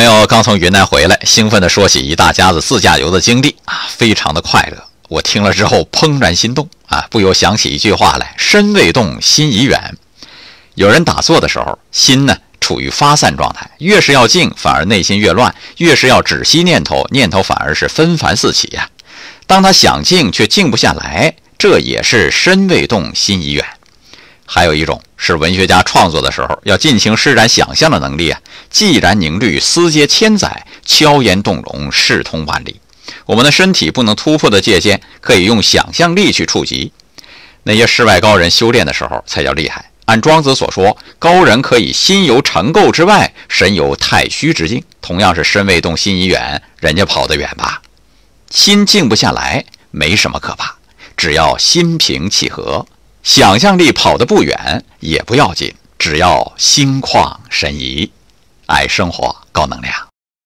朋友刚从云南回来，兴奋地说起一大家子自驾游的经历啊，非常的快乐。我听了之后怦然心动啊，不由想起一句话来：身未动，心已远。有人打坐的时候，心呢处于发散状态，越是要静，反而内心越乱；越是要止息念头，念头反而是纷繁四起呀。当他想静却静不下来，这也是身未动，心已远。还有一种是文学家创作的时候要尽情施展想象的能力啊，既然凝虑，思接千载，悄言动容，视通万里。我们的身体不能突破的界限，可以用想象力去触及。那些世外高人修炼的时候才叫厉害。按庄子所说，高人可以心游尘垢之外，神游太虚之境。同样是身未动，心已远，人家跑得远吧？心静不下来，没什么可怕，只要心平气和，想象力跑得不远也不要紧，只要心旷神怡。爱生活，高能量。